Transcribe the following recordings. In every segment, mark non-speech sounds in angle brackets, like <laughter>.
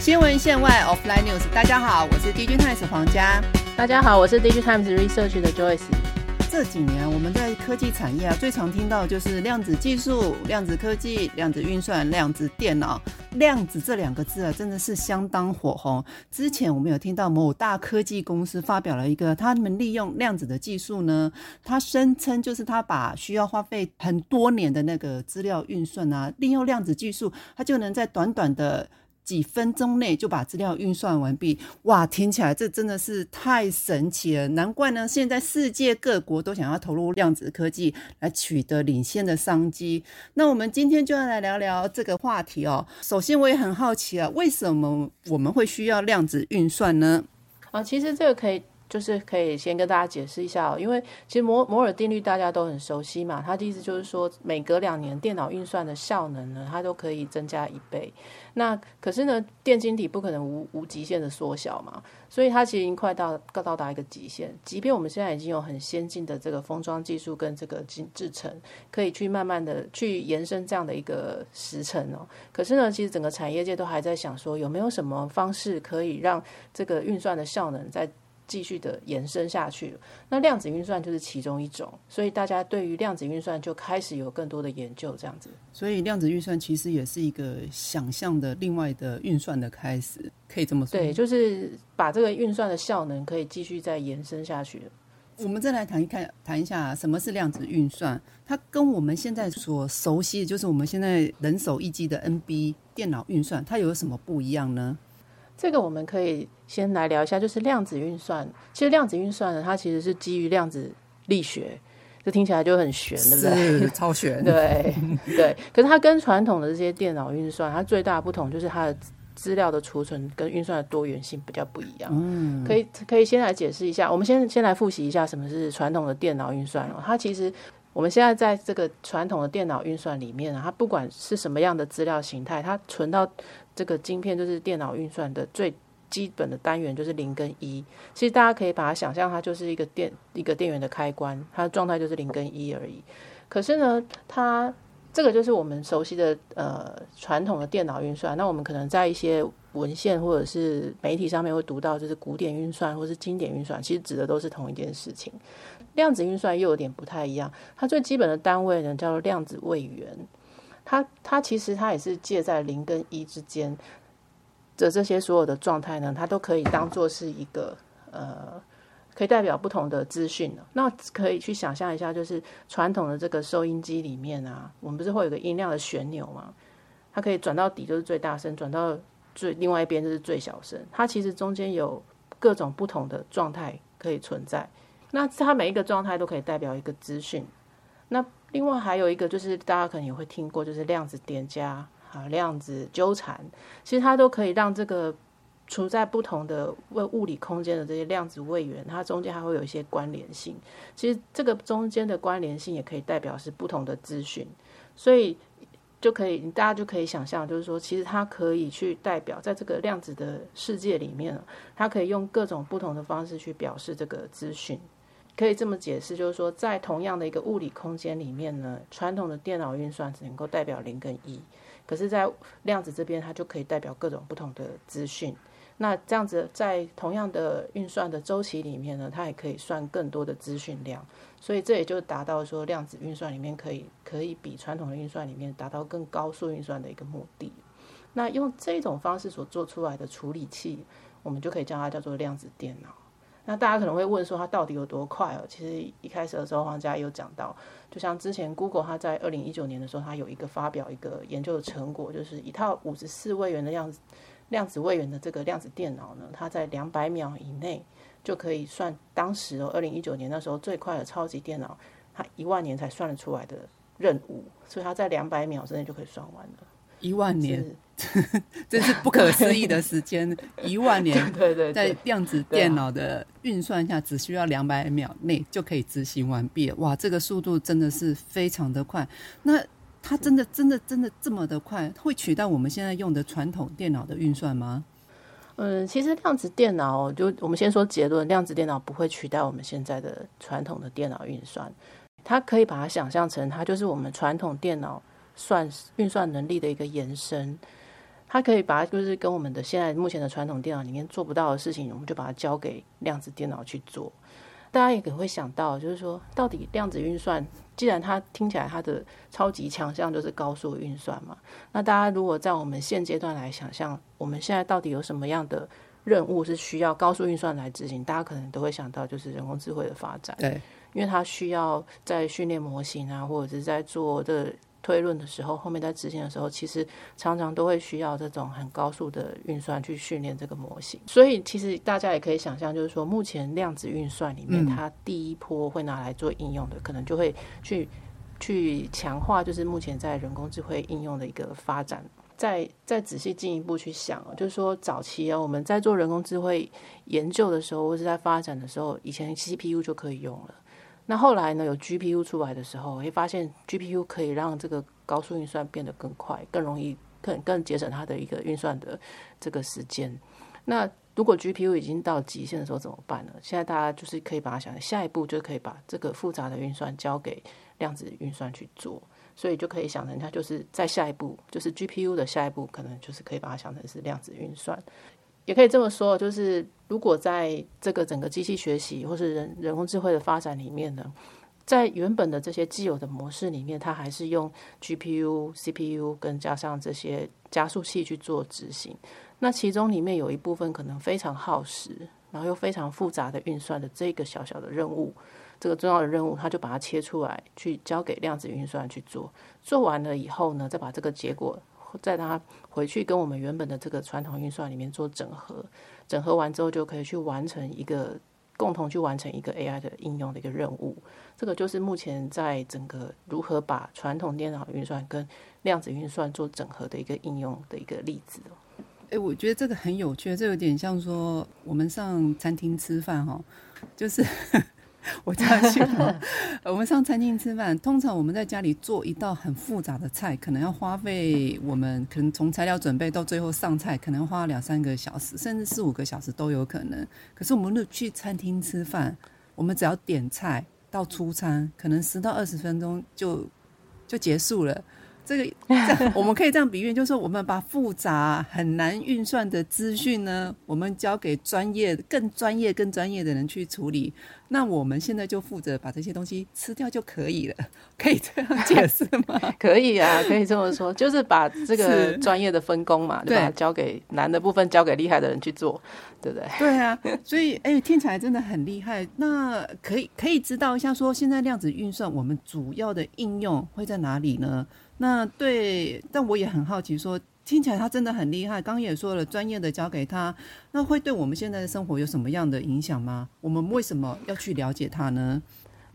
新闻线外 Offline News，大家好，我是 DJ Times 黄佳。大家好，我是 DJ Times Research 的 Joyce。这几年我们在科技产业啊，最常听到就是量子技术、量子科技、量子运算、量子电脑。量子这两个字啊，真的是相当火红。之前我们有听到某大科技公司发表了一个，他们利用量子的技术呢，他声称就是他把需要花费很多年的那个资料运算啊，利用量子技术，他就能在短短的。几分钟内就把资料运算完毕，哇！听起来这真的是太神奇了，难怪呢。现在世界各国都想要投入量子科技来取得领先的商机。那我们今天就要来聊聊这个话题哦。首先，我也很好奇啊，为什么我们会需要量子运算呢？啊，其实这个可以。就是可以先跟大家解释一下哦，因为其实摩摩尔定律大家都很熟悉嘛，它的意思就是说每隔两年电脑运算的效能呢，它都可以增加一倍。那可是呢，电晶体不可能无无极限的缩小嘛，所以它其实已经快到到达一个极限。即便我们现在已经有很先进的这个封装技术跟这个制制程，可以去慢慢的去延伸这样的一个时程哦。可是呢，其实整个产业界都还在想说，有没有什么方式可以让这个运算的效能在继续的延伸下去，那量子运算就是其中一种，所以大家对于量子运算就开始有更多的研究，这样子。所以量子运算其实也是一个想象的另外的运算的开始，可以这么说。对，就是把这个运算的效能可以继续再延伸下去。我们再来谈一看，谈一下什么是量子运算，它跟我们现在所熟悉的就是我们现在人手一机的 NB 电脑运算，它有什么不一样呢？这个我们可以先来聊一下，就是量子运算。其实量子运算呢，它其实是基于量子力学，这听起来就很玄，对不对？超玄。<laughs> 对对。可是它跟传统的这些电脑运算，它最大的不同就是它的资料的储存跟运算的多元性比较不一样。嗯。可以可以先来解释一下，我们先先来复习一下什么是传统的电脑运算哦。它其实我们现在在这个传统的电脑运算里面啊，它不管是什么样的资料形态，它存到。这个晶片就是电脑运算的最基本的单元，就是零跟一。其实大家可以把它想象，它就是一个电一个电源的开关，它的状态就是零跟一而已。可是呢，它这个就是我们熟悉的呃传统的电脑运算。那我们可能在一些文献或者是媒体上面会读到，就是古典运算或是经典运算，其实指的都是同一件事情。量子运算又有点不太一样，它最基本的单位呢叫做量子位元。它它其实它也是介在零跟一之间的这些所有的状态呢，它都可以当做是一个呃，可以代表不同的资讯那可以去想象一下，就是传统的这个收音机里面啊，我们不是会有个音量的旋钮吗？它可以转到底就是最大声，转到最另外一边就是最小声。它其实中间有各种不同的状态可以存在，那它每一个状态都可以代表一个资讯。那另外还有一个就是大家可能也会听过，就是量子叠加啊，量子纠缠，其实它都可以让这个处在不同的物物理空间的这些量子位元，它中间还会有一些关联性。其实这个中间的关联性也可以代表是不同的资讯，所以就可以大家就可以想象，就是说其实它可以去代表在这个量子的世界里面，它可以用各种不同的方式去表示这个资讯。可以这么解释，就是说，在同样的一个物理空间里面呢，传统的电脑运算只能够代表零跟一，可是，在量子这边，它就可以代表各种不同的资讯。那这样子，在同样的运算的周期里面呢，它也可以算更多的资讯量。所以，这也就达到说，量子运算里面可以可以比传统的运算里面达到更高速运算的一个目的。那用这种方式所做出来的处理器，我们就可以叫它叫做量子电脑。那大家可能会问说，它到底有多快哦？其实一开始的时候，黄家有讲到，就像之前 Google 它在二零一九年的时候，它有一个发表一个研究的成果，就是一套五十四位元的量子量子位元的这个量子电脑呢，它在两百秒以内就可以算当时哦，二零一九年那时候最快的超级电脑，它一万年才算得出来的任务，所以它在两百秒之内就可以算完了。一万年，<laughs> 真是不可思议的时间！一万年，<laughs> 对对，在量子电脑的运算下，只需要两百秒内就可以执行完毕。哇，这个速度真的是非常的快。那它真的、真的、真的这么的快，会取代我们现在用的传统电脑的运算吗？嗯，其实量子电脑，就我们先说结论，量子电脑不会取代我们现在的传统的电脑运算。它可以把它想象成，它就是我们传统电脑。算运算能力的一个延伸，它可以把它就是跟我们的现在目前的传统电脑里面做不到的事情，我们就把它交给量子电脑去做。大家也可能会想到，就是说，到底量子运算，既然它听起来它的超级强项就是高速运算嘛，那大家如果在我们现阶段来想象，我们现在到底有什么样的任务是需要高速运算来执行？大家可能都会想到，就是人工智慧的发展。对，因为它需要在训练模型啊，或者是在做的。推论的时候，后面在执行的时候，其实常常都会需要这种很高速的运算去训练这个模型。所以，其实大家也可以想象，就是说，目前量子运算里面，它第一波会拿来做应用的，可能就会去去强化，就是目前在人工智慧应用的一个发展。再再仔细进一步去想，就是说，早期啊，我们在做人工智慧研究的时候，或是在发展的时候，以前 CPU 就可以用了。那后来呢？有 GPU 出来的时候，会发现 GPU 可以让这个高速运算变得更快、更容易、更更节省它的一个运算的这个时间。那如果 GPU 已经到极限的时候怎么办呢？现在大家就是可以把它想，下一步就可以把这个复杂的运算交给量子运算去做，所以就可以想成它就是在下一步，就是 GPU 的下一步，可能就是可以把它想成是量子运算。也可以这么说，就是如果在这个整个机器学习或是人人工智慧的发展里面呢，在原本的这些既有的模式里面，它还是用 GPU、CPU 跟加上这些加速器去做执行。那其中里面有一部分可能非常耗时，然后又非常复杂的运算的这个小小的任务，这个重要的任务，它就把它切出来，去交给量子运算去做。做完了以后呢，再把这个结果。在它回去跟我们原本的这个传统运算里面做整合，整合完之后就可以去完成一个共同去完成一个 AI 的应用的一个任务。这个就是目前在整个如何把传统电脑运算跟量子运算做整合的一个应用的一个例子哦。哎，我觉得这个很有趣，这有点像说我们上餐厅吃饭哈，就是。<laughs> <laughs> 我家去，<laughs> 我们上餐厅吃饭，通常我们在家里做一道很复杂的菜，可能要花费我们可能从材料准备到最后上菜，可能花两三个小时，甚至四五个小时都有可能。可是我们去餐厅吃饭，我们只要点菜到出餐，可能十到二十分钟就就结束了。这个我们可以这样比喻，就是说我们把复杂很难运算的资讯呢，我们交给专业、更专业、更专业的人去处理。那我们现在就负责把这些东西吃掉就可以了，可以这样解释吗？<laughs> 可以啊，可以这么说，就是把这个专业的分工嘛，对吧？交给难的部分，交给厉害的人去做，对不对？对啊，所以哎，听起来真的很厉害。那可以可以知道一下，说现在量子运算我们主要的应用会在哪里呢？那对，但我也很好奇，说听起来他真的很厉害。刚也说了，专业的交给他，那会对我们现在的生活有什么样的影响吗？我们为什么要去了解他呢？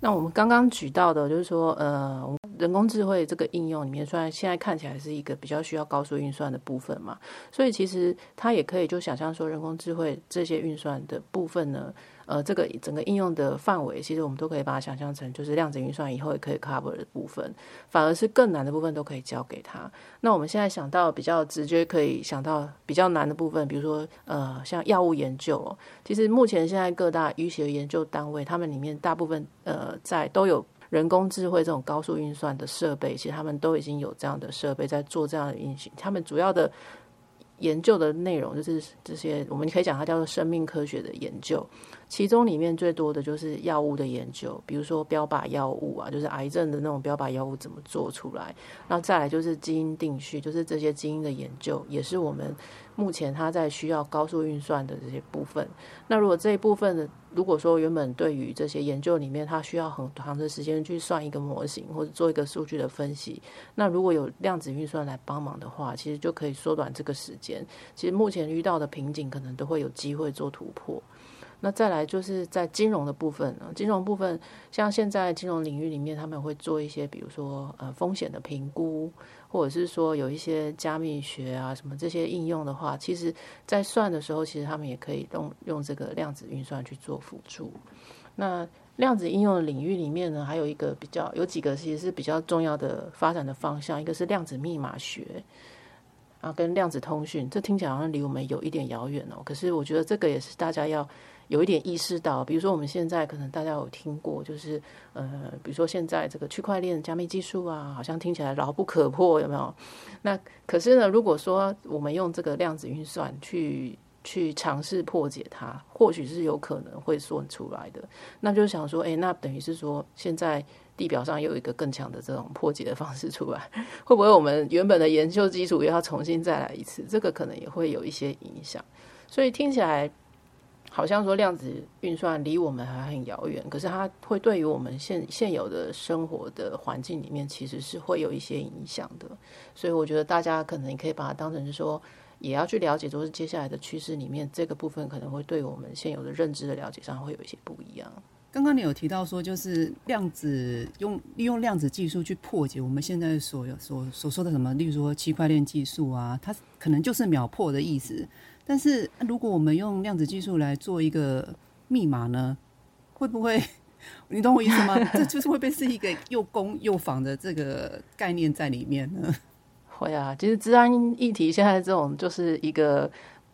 那我们刚刚举到的，就是说，呃，人工智慧这个应用里面，虽然现在看起来是一个比较需要高速运算的部分嘛，所以其实它也可以就想象说，人工智慧这些运算的部分呢。呃，这个整个应用的范围，其实我们都可以把它想象成就是量子运算以后也可以 cover 的部分，反而是更难的部分都可以交给他。那我们现在想到比较直接可以想到比较难的部分，比如说呃，像药物研究，其实目前现在各大医学研究单位，他们里面大部分呃在都有人工智慧这种高速运算的设备，其实他们都已经有这样的设备在做这样的运行，他们主要的。研究的内容就是这些，我们可以讲它叫做生命科学的研究。其中里面最多的就是药物的研究，比如说标靶药物啊，就是癌症的那种标靶药物怎么做出来。然后再来就是基因定序，就是这些基因的研究，也是我们。目前它在需要高速运算的这些部分，那如果这一部分的，如果说原本对于这些研究里面，它需要很长的时间去算一个模型或者做一个数据的分析，那如果有量子运算来帮忙的话，其实就可以缩短这个时间。其实目前遇到的瓶颈，可能都会有机会做突破。那再来就是在金融的部分呢，金融部分像现在金融领域里面，他们会做一些，比如说呃风险的评估。或者是说有一些加密学啊什么这些应用的话，其实，在算的时候，其实他们也可以用用这个量子运算去做辅助。那量子应用领域里面呢，还有一个比较有几个其实是比较重要的发展的方向，一个是量子密码学。啊跟量子通讯，这听起来好像离我们有一点遥远哦。可是我觉得这个也是大家要有一点意识到，比如说我们现在可能大家有听过，就是呃，比如说现在这个区块链加密技术啊，好像听起来牢不可破，有没有？那可是呢，如果说我们用这个量子运算去去尝试破解它，或许是有可能会算出来的。那就想说，哎，那等于是说，现在地表上有一个更强的这种破解的方式出来，会不会我们原本的研究基础又要重新再来一次？这个可能也会有一些影响。所以听起来好像说量子运算离我们还很遥远，可是它会对于我们现现有的生活的环境里面，其实是会有一些影响的。所以我觉得大家可能也可以把它当成是说。也要去了解，说是接下来的趋势里面，这个部分可能会对我们现有的认知的了解上会有一些不一样。刚刚你有提到说，就是量子用利用量子技术去破解我们现在所有所所说的什么，例如说区块链技术啊，它可能就是秒破的意思。但是如果我们用量子技术来做一个密码呢，会不会？<laughs> 你懂我意思吗？这就是会被是一个又攻又防的这个概念在里面呢？会啊，其实治安议题现在这种就是一个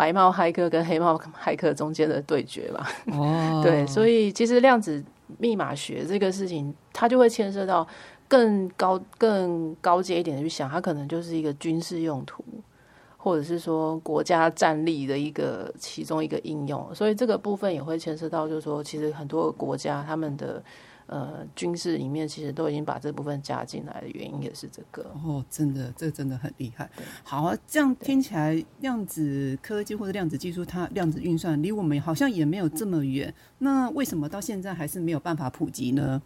白帽骇客跟黑帽骇客中间的对决吧。哦，<laughs> 对，所以其实量子密码学这个事情，它就会牵涉到更高、更高阶一点的去想，它可能就是一个军事用途，或者是说国家战力的一个其中一个应用。所以这个部分也会牵涉到，就是说，其实很多国家他们的。呃，军事里面其实都已经把这部分加进来的原因也是这个哦，真的，这真的很厉害。好啊，这样听起来，量子科技或者量子技术，它量子运算离我们好像也没有这么远。那为什么到现在还是没有办法普及呢？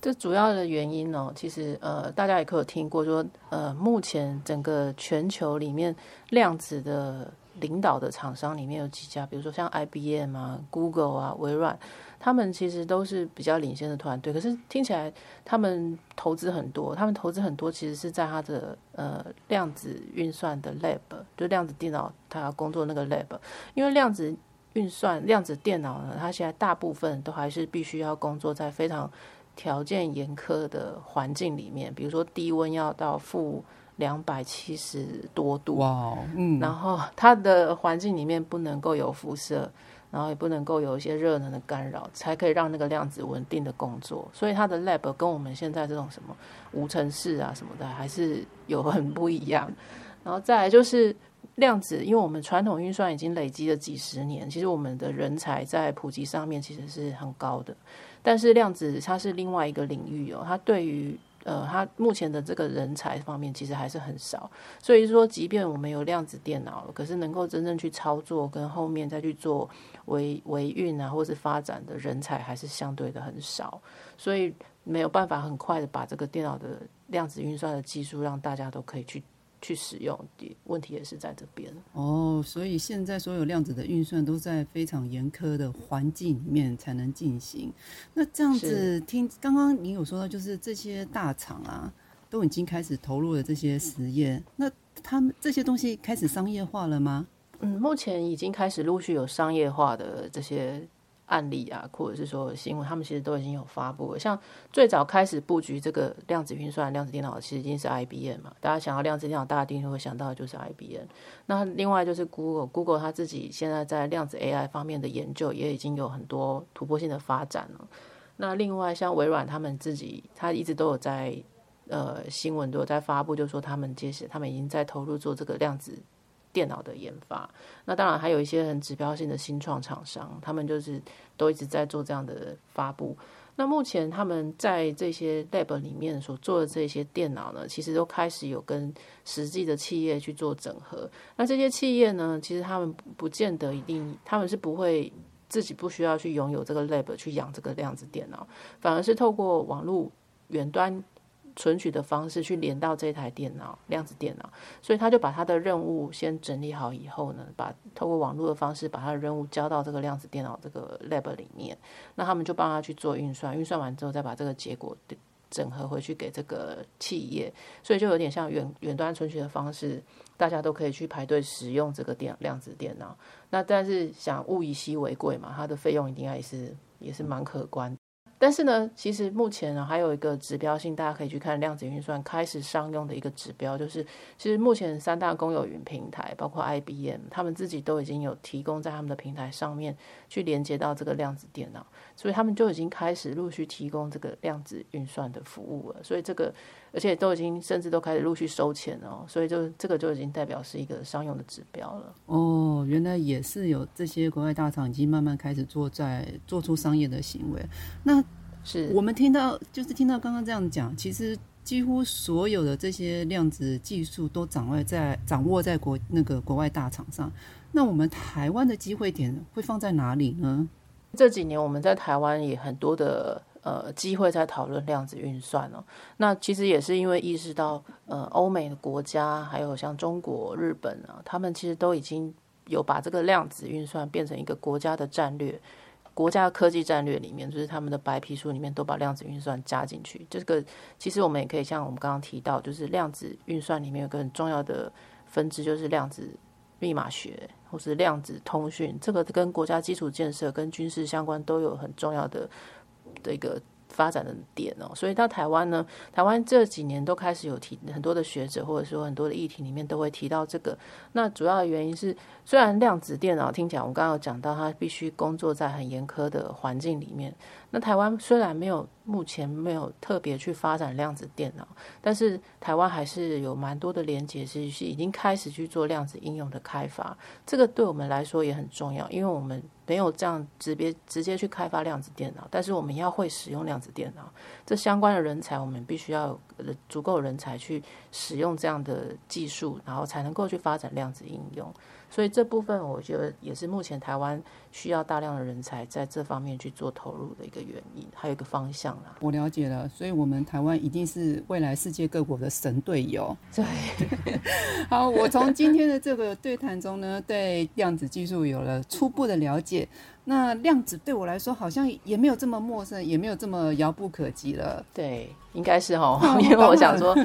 这主要的原因呢，其实呃，大家也可有听过说，呃，目前整个全球里面量子的领导的厂商里面有几家，比如说像 IBM 啊、Google 啊、微软。他们其实都是比较领先的团队，可是听起来他们投资很多，他们投资很多其实是在他的呃量子运算的 lab，就量子电脑他工作那个 lab，因为量子运算、量子电脑呢，它现在大部分都还是必须要工作在非常条件严苛的环境里面，比如说低温要到负两百七十多度，哇，嗯，然后它的环境里面不能够有辐射。然后也不能够有一些热能的干扰，才可以让那个量子稳定的工作。所以它的 lab 跟我们现在这种什么无尘室啊什么的，还是有很不一样。然后再来就是量子，因为我们传统运算已经累积了几十年，其实我们的人才在普及上面其实是很高的。但是量子它是另外一个领域哦，它对于呃，他目前的这个人才方面其实还是很少，所以说，即便我们有量子电脑，可是能够真正去操作跟后面再去做维维运啊，或是发展的人才还是相对的很少，所以没有办法很快的把这个电脑的量子运算的技术让大家都可以去。去使用，问题也是在这边哦。所以现在所有量子的运算都在非常严苛的环境里面才能进行。那这样子听，刚刚你有说到，就是这些大厂啊，都已经开始投入了这些实验。那他们这些东西开始商业化了吗？嗯，目前已经开始陆续有商业化的这些。案例啊，或者是说新闻，他们其实都已经有发布了。像最早开始布局这个量子运算、量子电脑，其实已经是 IBM 嘛。大家想到量子电脑，大家一定会想到的就是 IBM。那另外就是 Google，Google 它自己现在在量子 AI 方面的研究也已经有很多突破性的发展了。那另外像微软他们自己，他一直都有在呃新闻都有在发布，就说他们接下他们已经在投入做这个量子。电脑的研发，那当然还有一些很指标性的新创厂商，他们就是都一直在做这样的发布。那目前他们在这些 lab 里面所做的这些电脑呢，其实都开始有跟实际的企业去做整合。那这些企业呢，其实他们不见得一定，他们是不会自己不需要去拥有这个 lab 去养这个量子电脑，反而是透过网络远端。存取的方式去连到这台电脑，量子电脑，所以他就把他的任务先整理好以后呢，把透过网络的方式把他的任务交到这个量子电脑这个 lab 里面，那他们就帮他去做运算，运算完之后再把这个结果整合回去给这个企业，所以就有点像远远端存取的方式，大家都可以去排队使用这个电量子电脑。那但是想物以稀为贵嘛，它的费用一定也是也是蛮可观。但是呢，其实目前呢还有一个指标性，大家可以去看量子运算开始商用的一个指标，就是其实目前三大公有云平台，包括 IBM，他们自己都已经有提供在他们的平台上面去连接到这个量子电脑，所以他们就已经开始陆续提供这个量子运算的服务了。所以这个而且都已经甚至都开始陆续收钱哦，所以就这个就已经代表是一个商用的指标了。哦，原来也是有这些国外大厂已经慢慢开始做在做出商业的行为，那。是我们听到，就是听到刚刚这样讲，其实几乎所有的这些量子技术都掌握在掌握在国那个国外大厂上。那我们台湾的机会点会放在哪里呢？这几年我们在台湾也很多的呃机会在讨论量子运算哦。那其实也是因为意识到，呃，欧美的国家还有像中国、日本啊，他们其实都已经有把这个量子运算变成一个国家的战略。国家科技战略里面，就是他们的白皮书里面都把量子运算加进去。这个其实我们也可以像我们刚刚提到，就是量子运算里面有个很重要的分支，就是量子密码学或是量子通讯。这个跟国家基础建设、跟军事相关，都有很重要的的一个。发展的点哦，所以到台湾呢，台湾这几年都开始有提很多的学者，或者说很多的议题里面都会提到这个。那主要的原因是，虽然量子电脑听起来，我刚刚有讲到，它必须工作在很严苛的环境里面。那台湾虽然没有。目前没有特别去发展量子电脑，但是台湾还是有蛮多的连接，是是已经开始去做量子应用的开发。这个对我们来说也很重要，因为我们没有这样直接直接去开发量子电脑，但是我们要会使用量子电脑，这相关的人才，我们必须要有足够人才去使用这样的技术，然后才能够去发展量子应用。所以这部分我觉得也是目前台湾需要大量的人才在这方面去做投入的一个原因，还有一个方向啦。我了解了，所以我们台湾一定是未来世界各国的神队友。对，<laughs> 好，我从今天的这个对谈中呢，对量子技术有了初步的了解。那量子对我来说好像也没有这么陌生，也没有这么遥不可及了。对，应该是哈，因为我想说，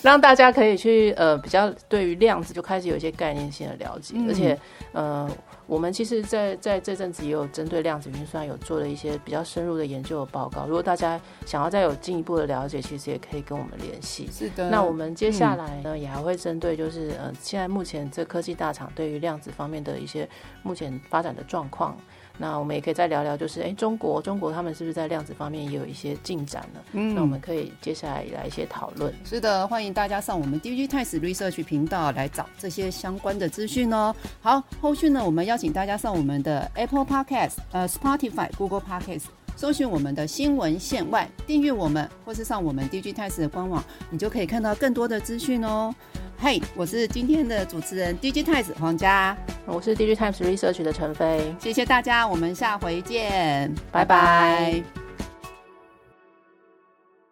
让大家可以去呃比较对于量子就开始有一些概念性的了解，而且呃，我们其实在在这阵子也有针对量子运算有做了一些比较深入的研究和报告。如果大家想要再有进一步的了解，其实也可以跟我们联系。是的。那我们接下来呢，也还会针对就是呃现在目前这科技大厂对于量子方面的一些目前发展的状况。那我们也可以再聊聊，就是哎，中国中国他们是不是在量子方面也有一些进展呢？嗯，那我们可以接下来来一些讨论。是的，欢迎大家上我们 DG Times Research 频道来找这些相关的资讯哦。好，后续呢，我们邀请大家上我们的 Apple Podcast、呃 Spotify、Google Podcast，搜寻我们的新闻线外，订阅我们，或是上我们 DG Times 的官网，你就可以看到更多的资讯哦。嘿，我是今天的主持人 DJ Times 黄佳，我是 DJ Times Research 的陈飞，谢谢大家，我们下回见，拜拜。